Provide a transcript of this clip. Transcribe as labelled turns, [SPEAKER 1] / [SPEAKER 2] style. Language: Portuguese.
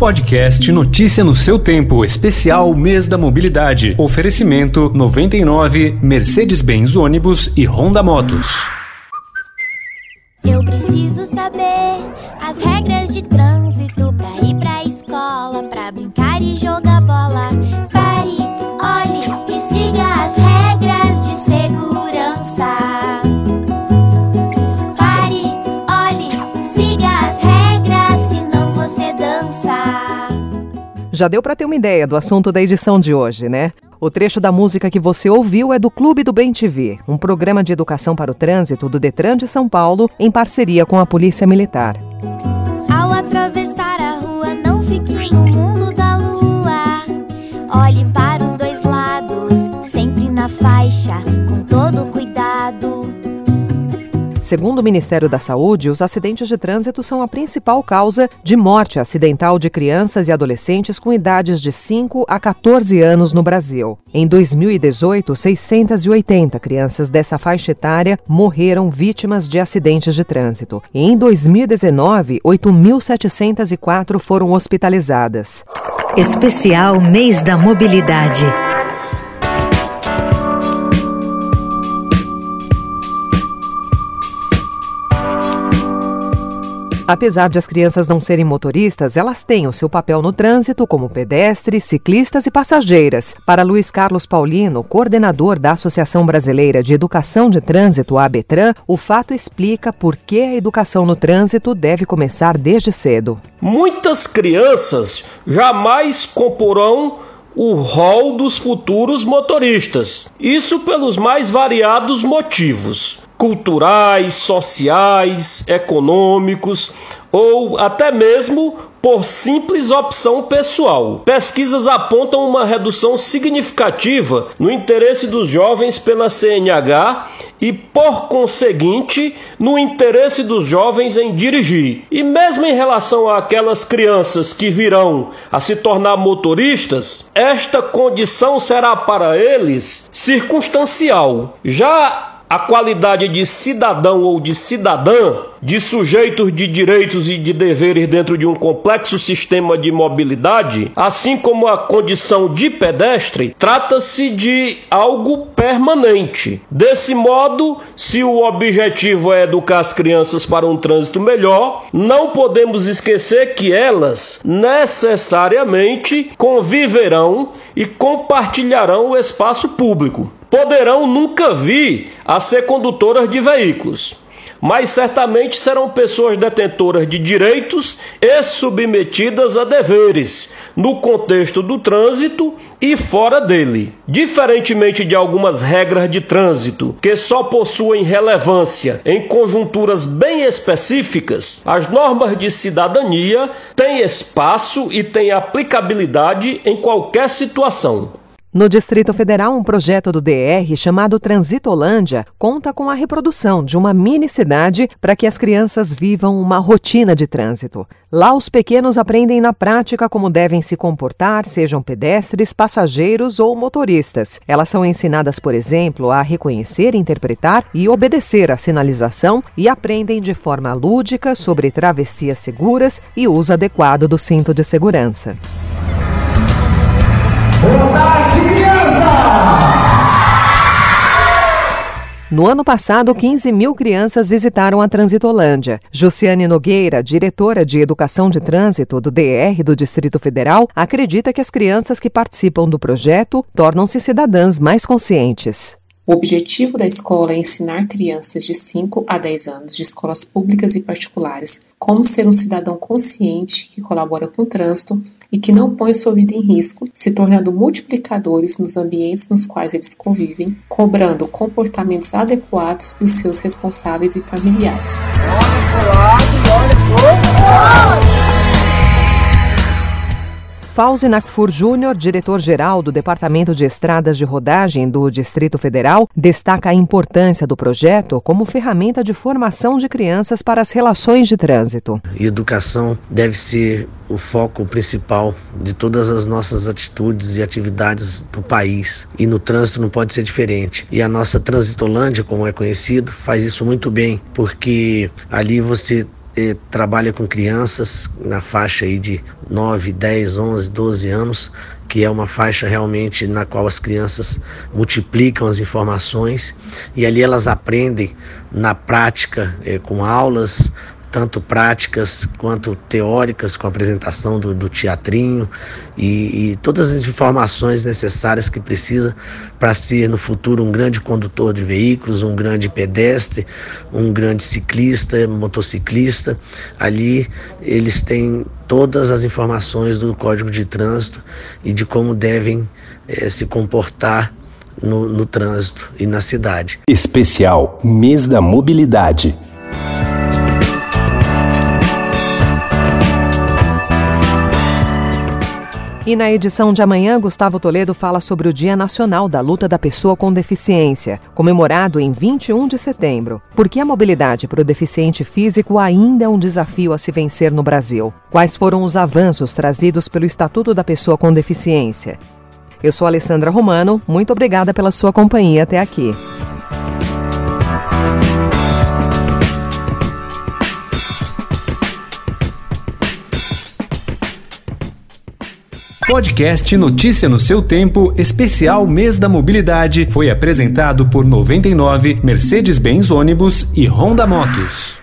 [SPEAKER 1] Podcast Notícia no seu tempo, especial Mês da Mobilidade. Oferecimento 99 Mercedes-Benz ônibus e Honda Motos.
[SPEAKER 2] Eu preciso saber as regras de trânsito
[SPEAKER 3] Já deu para ter uma ideia do assunto da edição de hoje, né? O trecho da música que você ouviu é do Clube do Bem TV, um programa de educação para o trânsito do Detran de São Paulo, em parceria com a Polícia Militar.
[SPEAKER 2] Ao atravessar a rua, não fique no mundo da lua. Olhe para os dois lados, sempre na faixa,
[SPEAKER 3] Segundo o Ministério da Saúde, os acidentes de trânsito são a principal causa de morte acidental de crianças e adolescentes com idades de 5 a 14 anos no Brasil. Em 2018, 680 crianças dessa faixa etária morreram vítimas de acidentes de trânsito. E em 2019, 8.704 foram hospitalizadas.
[SPEAKER 4] Especial Mês da Mobilidade.
[SPEAKER 3] Apesar de as crianças não serem motoristas, elas têm o seu papel no trânsito como pedestres, ciclistas e passageiras. Para Luiz Carlos Paulino, coordenador da Associação Brasileira de Educação de Trânsito, ABETRAN, o fato explica por que a educação no trânsito deve começar desde cedo.
[SPEAKER 5] Muitas crianças jamais comporão o rol dos futuros motoristas. Isso pelos mais variados motivos culturais, sociais, econômicos ou até mesmo por simples opção pessoal. Pesquisas apontam uma redução significativa no interesse dos jovens pela CNH e, por conseguinte, no interesse dos jovens em dirigir. E mesmo em relação àquelas crianças que virão a se tornar motoristas, esta condição será para eles circunstancial. Já a qualidade de cidadão ou de cidadã, de sujeitos de direitos e de deveres dentro de um complexo sistema de mobilidade, assim como a condição de pedestre, trata-se de algo permanente. Desse modo, se o objetivo é educar as crianças para um trânsito melhor, não podemos esquecer que elas necessariamente conviverão e compartilharão o espaço público poderão nunca vir a ser condutoras de veículos, mas certamente serão pessoas detentoras de direitos e submetidas a deveres no contexto do trânsito e fora dele. Diferentemente de algumas regras de trânsito que só possuem relevância em conjunturas bem específicas, as normas de cidadania têm espaço e têm aplicabilidade em qualquer situação.
[SPEAKER 3] No Distrito Federal, um projeto do DR chamado Transitolândia conta com a reprodução de uma mini cidade para que as crianças vivam uma rotina de trânsito. Lá, os pequenos aprendem na prática como devem se comportar, sejam pedestres, passageiros ou motoristas. Elas são ensinadas, por exemplo, a reconhecer, interpretar e obedecer à sinalização e aprendem de forma lúdica sobre travessias seguras e uso adequado do cinto de segurança.
[SPEAKER 6] Tarde!
[SPEAKER 3] No ano passado, 15 mil crianças visitaram a Transitolândia. Jussiane Nogueira, diretora de Educação de Trânsito do DR do Distrito Federal, acredita que as crianças que participam do projeto tornam-se cidadãs mais conscientes.
[SPEAKER 7] O objetivo da escola é ensinar crianças de 5 a 10 anos de escolas públicas e particulares como ser um cidadão consciente que colabora com o trânsito e que não põe sua vida em risco, se tornando multiplicadores nos ambientes nos quais eles convivem, cobrando comportamentos adequados dos seus responsáveis e familiares.
[SPEAKER 3] Fauzi Nakfur Júnior, diretor-geral do Departamento de Estradas de Rodagem do Distrito Federal, destaca a importância do projeto como ferramenta de formação de crianças para as relações de trânsito.
[SPEAKER 8] Educação deve ser o foco principal de todas as nossas atitudes e atividades do país. E no trânsito não pode ser diferente. E a nossa Transitolândia, como é conhecido, faz isso muito bem, porque ali você eh, trabalha com crianças na faixa aí de 9, 10, 11, 12 anos, que é uma faixa realmente na qual as crianças multiplicam as informações e ali elas aprendem na prática, eh, com aulas, tanto práticas quanto teóricas, com a apresentação do, do teatrinho e, e, todas as informações necessárias que precisa para ser no futuro um grande condutor de veículos, um grande pedestre, um grande ciclista, motociclista. Ali eles têm todas as informações do Código de Trânsito e de como devem eh, se comportar no, no trânsito e na cidade.
[SPEAKER 1] Especial Mês da Mobilidade.
[SPEAKER 3] E na edição de amanhã, Gustavo Toledo fala sobre o Dia Nacional da Luta da Pessoa com Deficiência, comemorado em 21 de setembro. Por que a mobilidade para o deficiente físico ainda é um desafio a se vencer no Brasil? Quais foram os avanços trazidos pelo Estatuto da Pessoa com Deficiência? Eu sou Alessandra Romano, muito obrigada pela sua companhia até aqui.
[SPEAKER 1] Podcast Notícia no seu tempo, especial Mês da Mobilidade, foi apresentado por 99, Mercedes-Benz Ônibus e Honda Motos.